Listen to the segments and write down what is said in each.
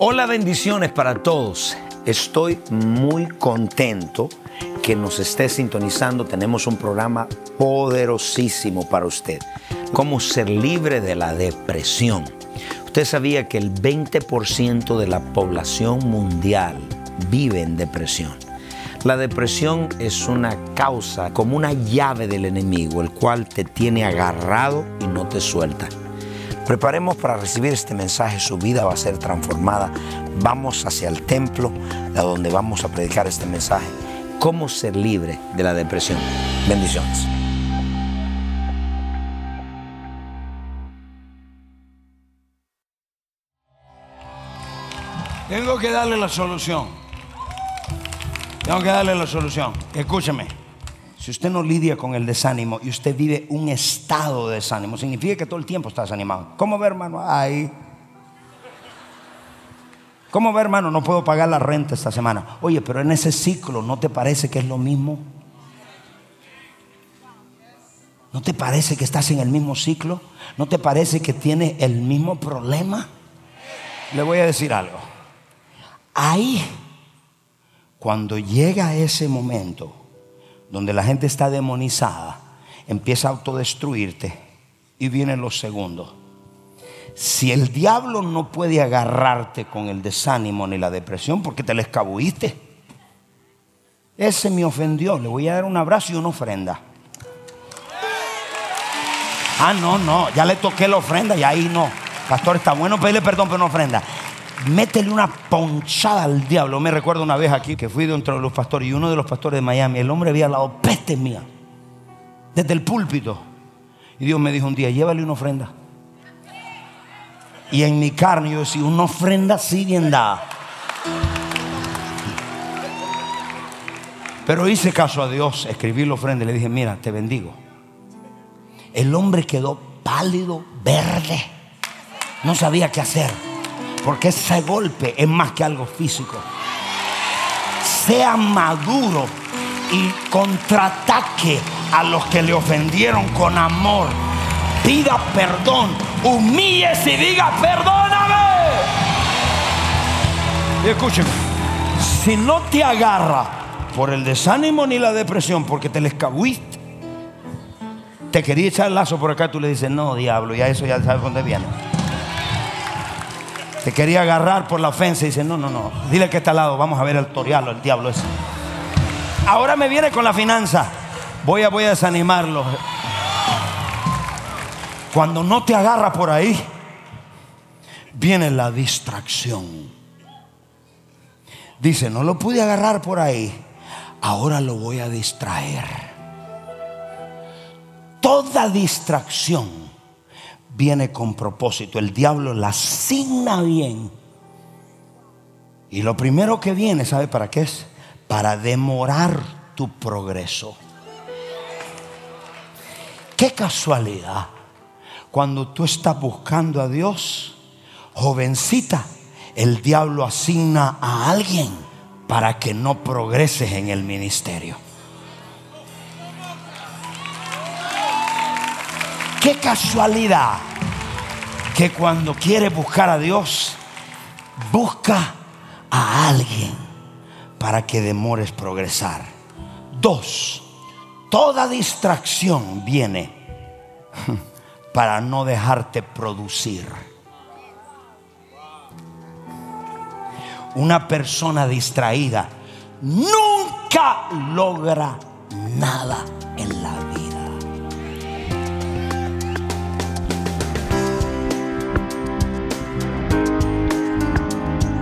Hola, bendiciones para todos. Estoy muy contento que nos esté sintonizando. Tenemos un programa poderosísimo para usted. Cómo ser libre de la depresión. Usted sabía que el 20% de la población mundial vive en depresión. La depresión es una causa como una llave del enemigo, el cual te tiene agarrado y no te suelta. Preparemos para recibir este mensaje, su vida va a ser transformada. Vamos hacia el templo, a donde vamos a predicar este mensaje. Cómo ser libre de la depresión. Bendiciones. Tengo que darle la solución. Tengo que darle la solución. Escúcheme. Si usted no lidia con el desánimo y usted vive un estado de desánimo, significa que todo el tiempo está desanimado. ¿Cómo ve, hermano? Ay. ¿Cómo ve, hermano? No puedo pagar la renta esta semana. Oye, pero en ese ciclo, ¿no te parece que es lo mismo? ¿No te parece que estás en el mismo ciclo? ¿No te parece que tienes el mismo problema? Le voy a decir algo. Ahí, cuando llega ese momento, donde la gente está demonizada, empieza a autodestruirte y vienen los segundos. Si el diablo no puede agarrarte con el desánimo ni la depresión porque te le escabuiste, ese me ofendió, le voy a dar un abrazo y una ofrenda. Ah, no, no, ya le toqué la ofrenda y ahí no. Pastor, está bueno pedirle perdón por una ofrenda métele una ponchada al diablo. Me recuerdo una vez aquí que fui dentro de los pastores y uno de los pastores de Miami, el hombre había hablado peste mía, desde el púlpito. Y Dios me dijo un día, llévale una ofrenda. Y en mi carne yo decía, una ofrenda así bien dada. Pero hice caso a Dios, escribí la ofrenda y le dije, mira, te bendigo. El hombre quedó pálido, verde. No sabía qué hacer. Porque ese golpe es más que algo físico. Sea maduro y contraataque a los que le ofendieron con amor. Pida perdón, humíllese y diga perdóname. Y escúcheme, si no te agarra por el desánimo ni la depresión, porque te le escabuiste, te quería echar el lazo por acá, tú le dices, no, diablo, ya eso ya sabes dónde viene. Te quería agarrar por la ofensa y dice, no, no, no. Dile que está al lado, vamos a ver el torialo, el diablo ese. Ahora me viene con la finanza. Voy a, voy a desanimarlo. Cuando no te agarra por ahí, viene la distracción. Dice, no lo pude agarrar por ahí, ahora lo voy a distraer. Toda distracción viene con propósito. El diablo la asigna bien. Y lo primero que viene, ¿sabe para qué es? Para demorar tu progreso. Qué casualidad. Cuando tú estás buscando a Dios, jovencita, el diablo asigna a alguien para que no progreses en el ministerio. Qué casualidad que cuando quiere buscar a Dios, busca a alguien para que demores progresar. Dos, toda distracción viene para no dejarte producir. Una persona distraída nunca logra nada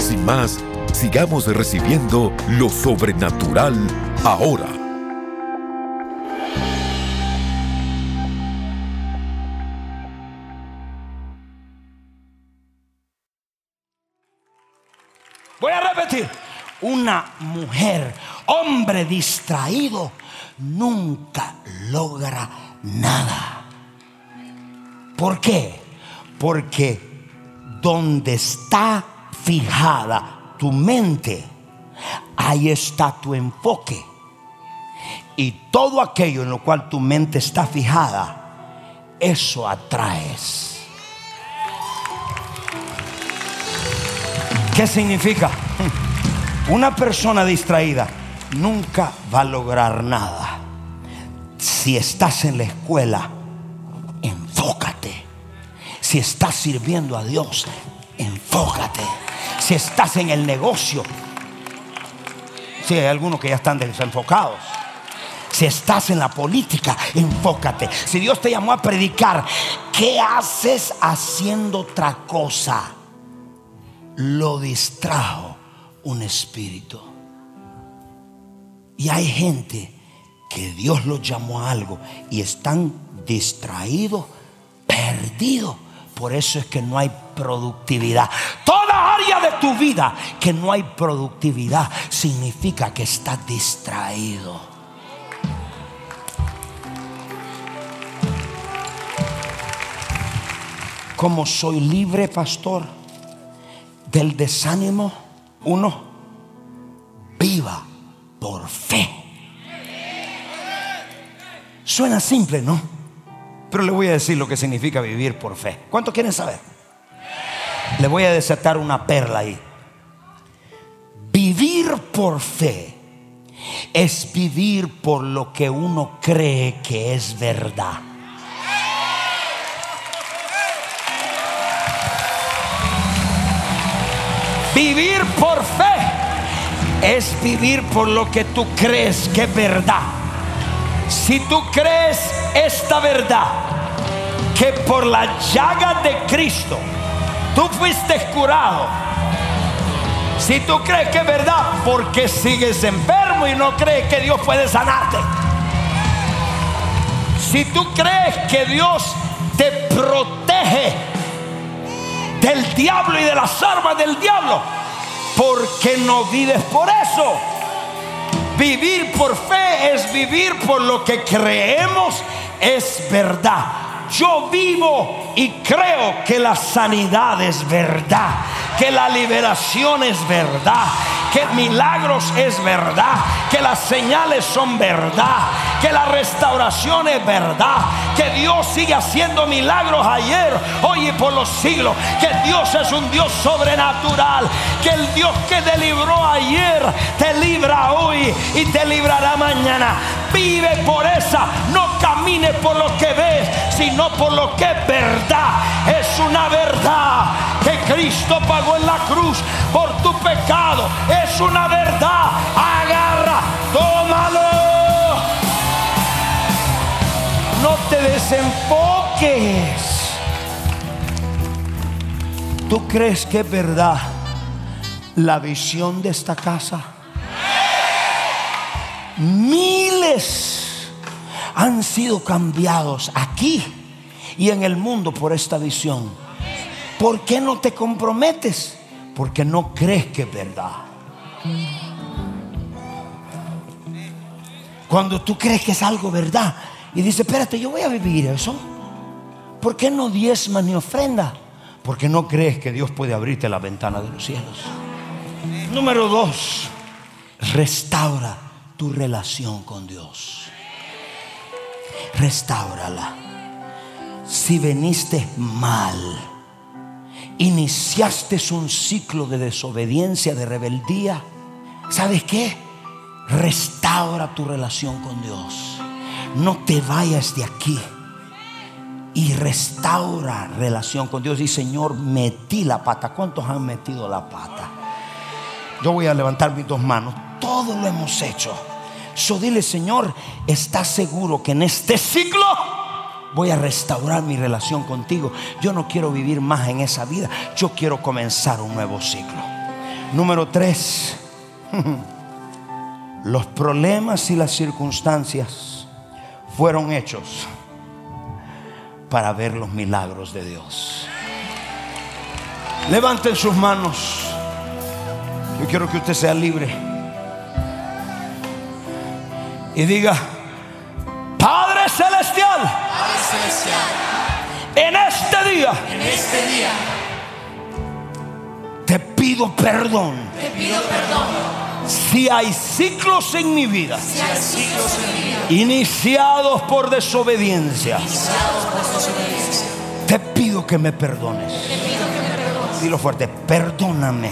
Sin más, sigamos recibiendo lo sobrenatural ahora. Voy a repetir. Una mujer, hombre distraído, nunca logra nada. ¿Por qué? Porque donde está fijada tu mente, ahí está tu enfoque. Y todo aquello en lo cual tu mente está fijada, eso atraes. ¿Qué significa? Una persona distraída nunca va a lograr nada. Si estás en la escuela, enfócate. Si estás sirviendo a Dios, enfócate. Si estás en el negocio, si hay algunos que ya están desenfocados. Si estás en la política, enfócate. Si Dios te llamó a predicar, ¿qué haces haciendo otra cosa? Lo distrajo un espíritu. Y hay gente que Dios los llamó a algo y están distraídos, perdidos. Por eso es que no hay productividad. De tu vida que no hay productividad significa que estás distraído. Como soy libre, pastor, del desánimo, uno, viva por fe. Suena simple, ¿no? Pero le voy a decir lo que significa vivir por fe. ¿Cuánto quieren saber? Le voy a desatar una perla ahí. Vivir por fe es vivir por lo que uno cree que es verdad. Vivir por fe es vivir por lo que tú crees que es verdad. Si tú crees esta verdad, que por la llaga de Cristo tú fuiste curado. Si tú crees que es verdad, porque sigues enfermo y no crees que Dios puede sanarte. Si tú crees que Dios te protege del diablo y de las armas del diablo, porque no vives por eso. Vivir por fe es vivir por lo que creemos es verdad. Yo vivo y creo que la sanidad es verdad, que la liberación es verdad, que milagros es verdad, que las señales son verdad, que la restauración es verdad, que Dios sigue haciendo milagros ayer, hoy y por los siglos, que Dios es un Dios sobrenatural, que el Dios que te libró ayer te libra hoy y te librará mañana. Vive por esa, no camine por lo que ves, sino por lo que es verdad. Es una verdad que Cristo pagó en la cruz por tu pecado. Es una verdad. Agarra, tómalo. No te desenfoques. ¿Tú crees que es verdad la visión de esta casa? Miles han sido cambiados aquí y en el mundo por esta visión. ¿Por qué no te comprometes? Porque no crees que es verdad. Cuando tú crees que es algo verdad y dices, espérate, yo voy a vivir eso. ¿Por qué no diezmas ni ofrenda? Porque no crees que Dios puede abrirte la ventana de los cielos. Número dos, restaura tu relación con Dios. Restáurala. Si veniste mal, iniciaste un ciclo de desobediencia, de rebeldía, ¿sabes qué? Restaura tu relación con Dios. No te vayas de aquí. Y restaura relación con Dios. Y Señor, metí la pata. ¿Cuántos han metido la pata? Yo voy a levantar mis dos manos. Todo lo hemos hecho. So dile, Señor, ¿estás seguro que en este ciclo voy a restaurar mi relación contigo? Yo no quiero vivir más en esa vida. Yo quiero comenzar un nuevo ciclo. Número tres. Los problemas y las circunstancias fueron hechos para ver los milagros de Dios. Levanten sus manos. Yo quiero que usted sea libre. Y diga, Padre Celestial, Padre Celestial, en este día en este día te pido perdón. te pido perdón Si hay ciclos en mi vida si hay ciclos en mi vida iniciados por desobediencia, iniciados por desobediencia. te pido que me perdones. Te pido que me perdones. Dilo fuerte, perdóname.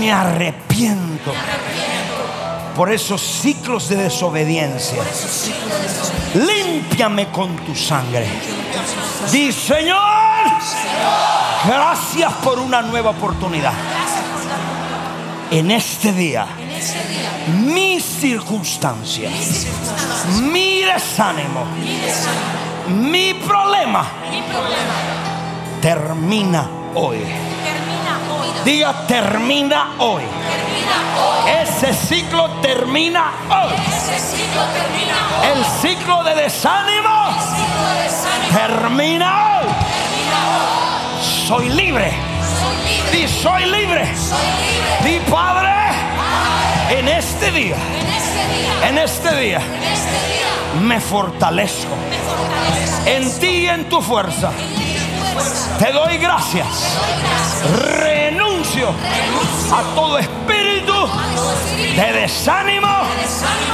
Me arrepiento por esos desobediencia. Esos ciclos de desobediencia. Límpiame con tu sangre. Di, Señor, gracias por una nueva oportunidad. En este día, este mis circunstancias, mi desánimo, mi problema termina hoy. Diga, termina hoy. Ese ciclo termina hoy. El ciclo de desánimo termina hoy. Soy libre. Soy libre. Di, soy libre. Soy. Di, Padre, en este día, En este día, en este me fortalezco me en ti y en tu fuerza. Te doy gracias. Renuncio a todo espíritu de desánimo,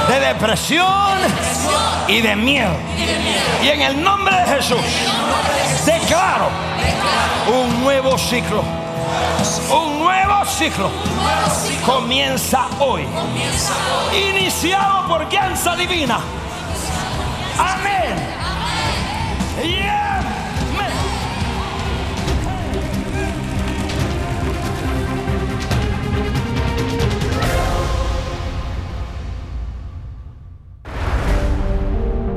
de depresión y de miedo. y en el nombre de Jesús declaro un nuevo ciclo. Un nuevo ciclo comienza hoy. Iniciado por guianza divina. Amén.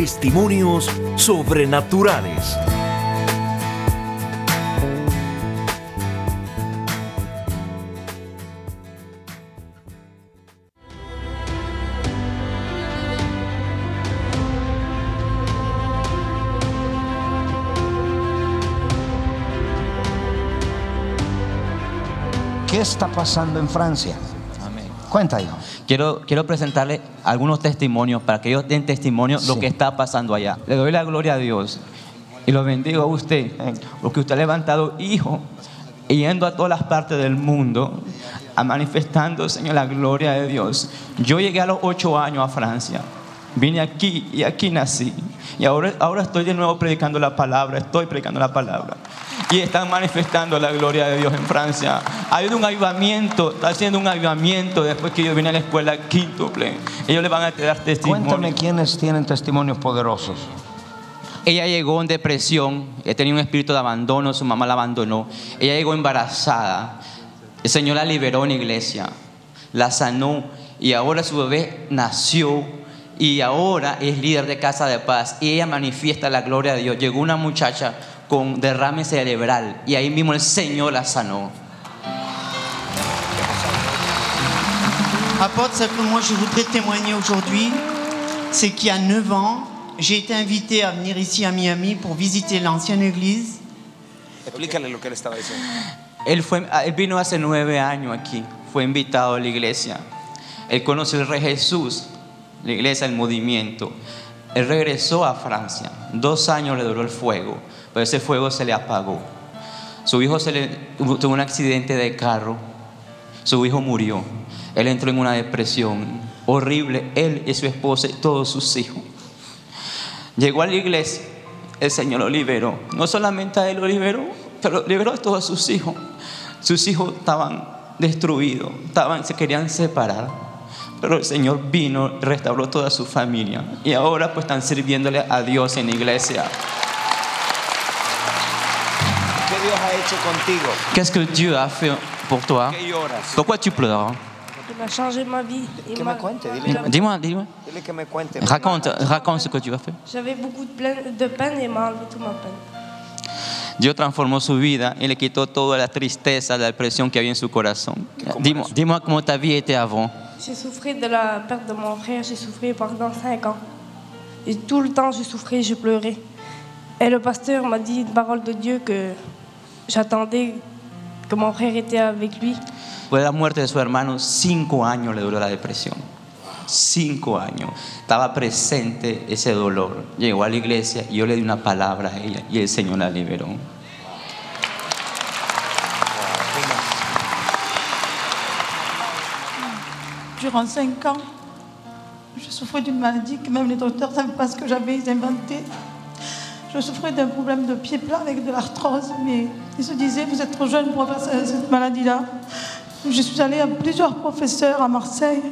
testimonios sobrenaturales. ¿Qué está pasando en Francia? Cuenta, hijo. Quiero, quiero presentarle algunos testimonios para que ellos den testimonio de Sí. lo que está pasando allá. Le doy la gloria a Dios y lo bendigo a usted, porque usted ha levantado hijos y yendo a todas las partes del mundo a manifestando, Señor, la gloria de Dios. Yo llegué a los ocho años a Francia. Vine aquí y aquí nací. Y ahora, ahora estoy de nuevo predicando la palabra, estoy predicando la palabra. Y están manifestando la gloria de Dios en Francia. Ha habido un avivamiento, está haciendo un avivamiento después que yo vine a la escuela quíntuple. Ellos le van a dar testimonio. Cuéntame quiénes tienen testimonios poderosos. Ella llegó en depresión, tenía un espíritu de abandono, su mamá la abandonó. Ella llegó embarazada. El Señor la liberó en iglesia, la sanó y ahora su bebé nació y ahora es líder de Casa de Paz y ella manifiesta la gloria de Dios. Llegó una muchacha con derrame cerebral y ahí mismo el Señor la sanó. Apôtre, ce que moi je voudrais témoigner aujourd'hui, c'est qu'il y a 9 ans, j'ai été invité à venir ici à Miami pour visiter l'ancienne église. Explícale lo que él estaba diciendo. Él, fue, él vino hace nueve años aquí, fue invitado a la iglesia. Él conoció al Rey Jesús, la iglesia, el movimiento. Él regresó a Francia. Dos años le duró el fuego, pero ese fuego se le apagó. Su hijo tuvo un accidente de carro. Su hijo murió. Él entró en una depresión horrible, él y su esposa y todos sus hijos. Llegó a la iglesia, el Señor lo liberó. No solamente a él lo liberó, pero liberó a todos sus hijos. Sus hijos estaban destruidos, estaban, se querían separar. Pero el Señor vino, restauró toda su familia. Y ahora pues están sirviéndole a Dios en la iglesia. Qu'est-ce que Dieu a fait pour toi? Pourquoi tu pleures Il m'a changé ma vie. Dis-moi, dis-moi. Raconte, raconte ce que Dieu a fait. J'avais beaucoup de, peine, de peine et m'a enlevé toute ma peine. Dios transformó su vida y le quitó toda la tristeza, la depresión que había en su corazón. Dis-moi dis-moi comment ta vie était avant. J'ai souffert de la perte de mon frère, j'ai souffert pendant cinq ans. Et tout le temps, j'ai souffert, j'ai pleuré. Et le pasteur m'a dit une parole de Dieu que j'attendais que mon frère était avec lui. De la muerte de su hermano, cinco años le duró la depresión. Cinco años. Estaba presente ese dolor. Llegó a la iglesia y yo le di una palabra a ella y el Señor la liberó. Durant 5 ans, je souffrais d'une maladie que même les docteurs ne savaient pas ce que j'avais inventé. Je souffrais d'un problème de pied plat avec de l'arthrose, mais ils se disaient, vous êtes trop jeune pour avoir ce- cette maladie-là. Je suis allée à plusieurs professeurs à Marseille.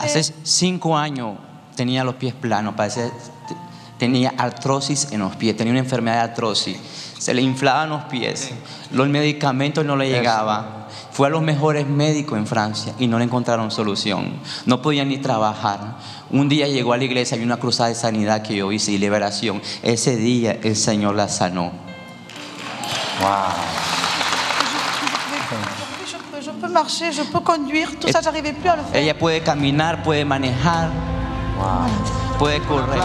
Hace cinco años tenía los pies planos, parecía, te- tenía artrosis en los pies, tenía una enfermedad de artrosis. Se le inflaban los pies, los medicamentos no le llegaban. Fue a los mejores médicos en Francia y no le encontraron solución. No podía ni trabajar. Un día llegó a la iglesia y una cruzada de sanidad que yo hice y liberación. Ese día el Señor la sanó. Faire. Ella puede caminar, puede manejar, puede correr.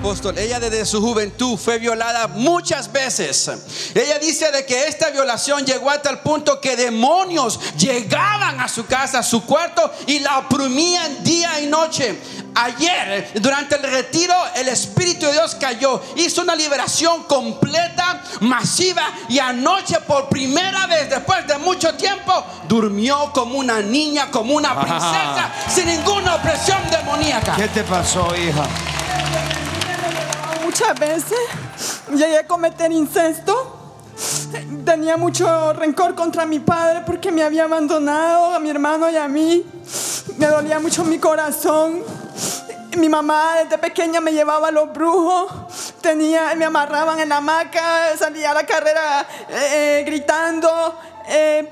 Apóstol, ella desde su juventud fue violada muchas veces. Ella dice de que esta violación llegó hasta el punto que demonios llegaban a su casa, a su cuarto y la oprimían día y noche. Ayer, durante el retiro, el Espíritu de Dios cayó, hizo una liberación completa, masiva y anoche por primera vez, después de mucho tiempo, durmió como una niña, como una princesa, sin ninguna opresión demoníaca. ¿Qué te pasó, hija? Muchas veces llegué a cometer incesto. Tenía mucho rencor contra mi padre porque me había abandonado, a mi hermano y a mí. Me dolía mucho mi corazón. Mi mamá desde pequeña me llevaba a los brujos. Tenía, me amarraban en la hamaca, salía a la carrera eh, gritando. Eh,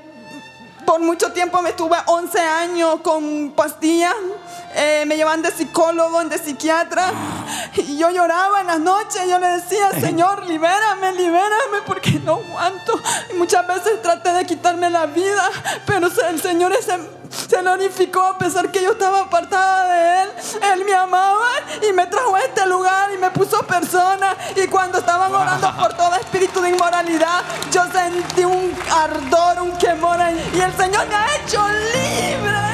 por mucho tiempo me estuve 11 años con pastillas. Eh, me llevan de psicólogo, de psiquiatra. Y yo lloraba en las noches. Yo le decía, Señor, libérame, libérame, porque no aguanto. Y muchas veces traté de quitarme la vida, pero el Señor se, se glorificó a pesar que yo estaba apartada de Él. Él me amaba y me trajo a este lugar y me puso persona. Y cuando estaban orando por todo espíritu de inmoralidad, yo sentí un ardor, un quemor. Y el Señor me ha hecho libre.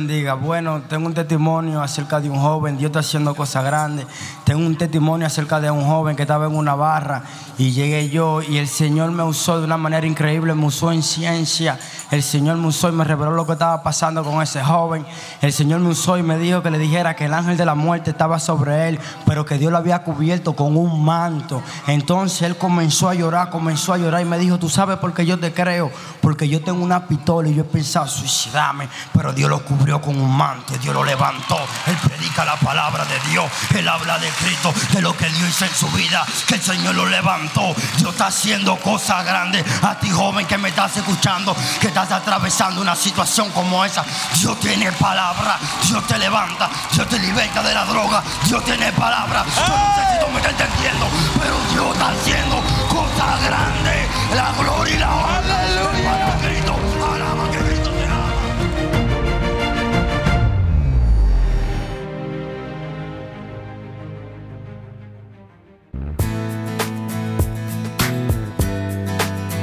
Bendiga. Bueno, tengo un testimonio acerca de un joven, Dios está haciendo cosas grandes. Tengo un testimonio acerca de un joven que estaba en una barra y llegué yo y el Señor me usó de una manera increíble, me usó en ciencia. El Señor me y me reveló lo que estaba pasando con ese joven. El Señor me y me dijo que le dijera que el ángel de la muerte estaba sobre él, pero que Dios lo había cubierto con un manto. Entonces él comenzó a llorar, comenzó a llorar y me dijo, tú sabes por qué yo te creo, porque yo tengo una pistola y yo he pensado suicidarme, pero Dios lo cubrió con un manto Dios lo levantó. Él predica la palabra de Dios, él habla de Cristo, de lo que Dios hizo en su vida, que el Señor lo levantó. Dios está haciendo cosas grandes a ti joven que me estás escuchando, que estás atravesando una situación como esa. Dios tiene palabra, Dios te levanta, Dios te liberta de la droga, Dios tiene palabra. Yo no sé si tú me estás entendiendo, pero Dios está haciendo cosas grandes. La gloria y la honra.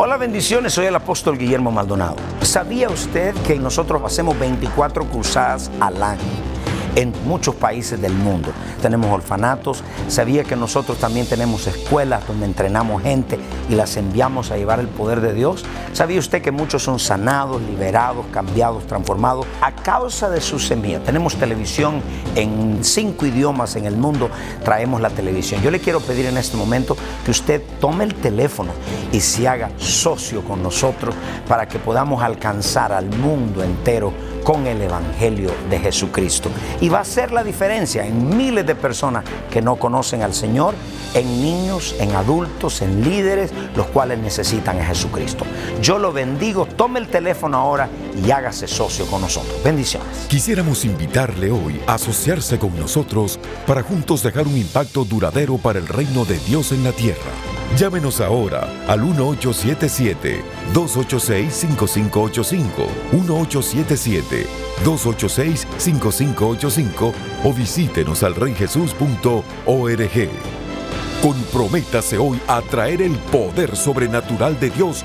Hola, bendiciones. Soy el apóstol Guillermo Maldonado. ¿Sabía usted que nosotros hacemos 24 cruzadas al año? En muchos países del mundo tenemos orfanatos. Sabía que nosotros también tenemos escuelas donde entrenamos gente y las enviamos a llevar el poder de Dios. ¿Sabía usted que muchos son sanados, liberados, cambiados, transformados a causa de su semilla? Tenemos televisión en cinco idiomas en el mundo. Traemos la televisión. Yo le quiero pedir en este momento que usted tome el teléfono y se haga socio con nosotros para que podamos alcanzar al mundo entero con el Evangelio de Jesucristo. Y va a ser la diferencia en miles de personas que no conocen al Señor, en niños, en adultos, en líderes, los cuales necesitan a Jesucristo. Lo bendigo, tome el teléfono ahora y hágase socio con nosotros. Bendiciones. Quisiéramos invitarle hoy a asociarse con nosotros para juntos dejar un impacto duradero para el reino de Dios en la tierra. Llámenos ahora al 1877-286-5585, 1877-286-5585 o visítenos al reyjesus.org. Comprométase hoy a traer el poder sobrenatural de Dios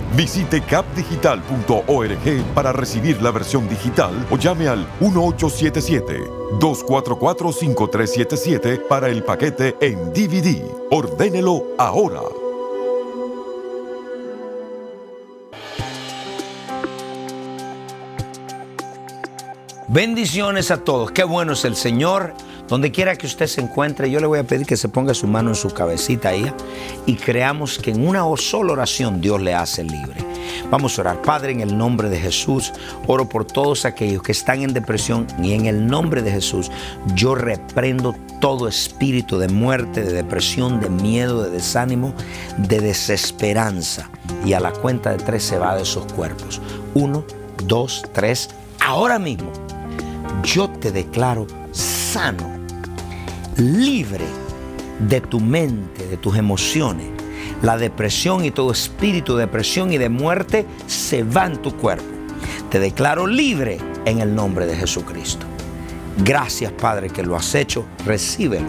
Visite capdigital.org para recibir la versión digital o llame al 1877-244-5377 para el paquete en DVD. Ordénelo ahora. Bendiciones a todos. Qué bueno es el Señor. Donde quiera que usted se encuentre, yo le voy a pedir que se ponga su mano en su cabecita ahí y creamos que en una sola oración Dios le hace libre. Vamos a orar. Padre, en el nombre de Jesús, oro por todos aquellos que están en depresión y en el nombre de Jesús, yo reprendo todo espíritu de muerte, de depresión, de miedo, de desánimo, de desesperanza. Y a la cuenta de tres se va de esos cuerpos. Uno, dos, tres. Ahora mismo, yo te declaro sano libre de tu mente, de tus emociones. La depresión y todo espíritu de depresión y de muerte se va en tu cuerpo. Te declaro libre en el nombre de Jesucristo. Gracias Padre que lo has hecho. Recíbelo.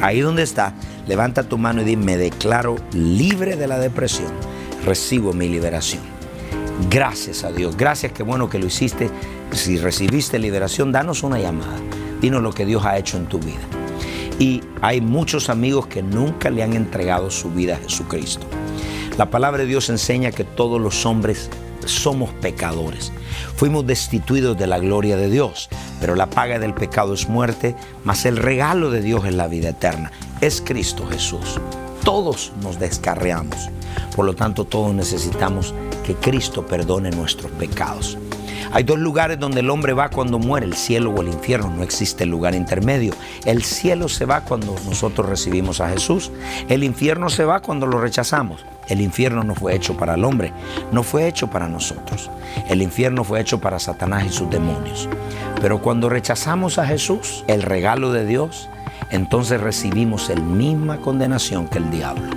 Ahí donde está, Levanta tu mano y di, me declaro libre de la depresión. Recibo mi liberación. Gracias a Dios. Gracias, qué bueno que lo hiciste. Si recibiste liberación, danos una llamada. Dinos lo que Dios ha hecho en tu vida. Y hay muchos amigos que nunca le han entregado su vida a Jesucristo. La palabra de Dios enseña que todos los hombres somos pecadores. Fuimos destituidos de la gloria de Dios, pero la paga del pecado es muerte, mas el regalo de Dios es la vida eterna. Es Cristo Jesús. Todos nos descarreamos. Por lo tanto, todos necesitamos que Cristo perdone nuestros pecados. Hay dos lugares donde el hombre va cuando muere, el cielo o el infierno. No existe lugar intermedio. El cielo se va cuando nosotros recibimos a Jesús. El infierno se va cuando lo rechazamos. El infierno no fue hecho para el hombre, no fue hecho para nosotros. El infierno fue hecho para Satanás y sus demonios. Pero cuando rechazamos a Jesús, el regalo de Dios, entonces recibimos la misma condenación que el diablo.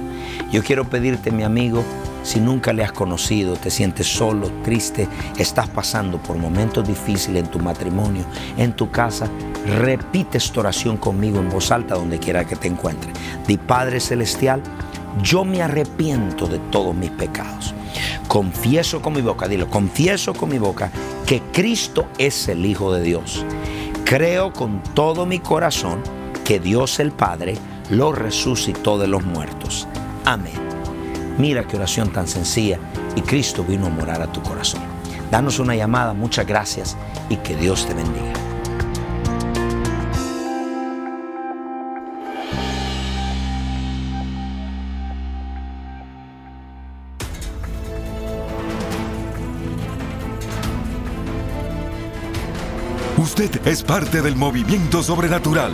Yo quiero pedirte, mi amigo, si nunca le has conocido, te sientes solo, triste, estás pasando por momentos difíciles en tu matrimonio, en tu casa, repite esta oración conmigo en voz alta donde quiera que te encuentres. Di Padre Celestial, yo me arrepiento de todos mis pecados. Confieso con mi boca, dilo, confieso con mi boca que Cristo es el Hijo de Dios. Creo con todo mi corazón que Dios el Padre lo resucitó de los muertos. Amén. Mira qué oración tan sencilla y Cristo vino a morar a tu corazón. Danos una llamada, muchas gracias y que Dios te bendiga. Usted es parte del movimiento sobrenatural.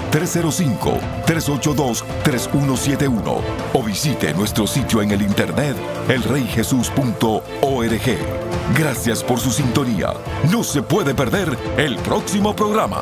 1-305-382-3171 o visite nuestro sitio en el internet elreyjesus.org. Gracias por su sintonía. No se puede perder el próximo programa.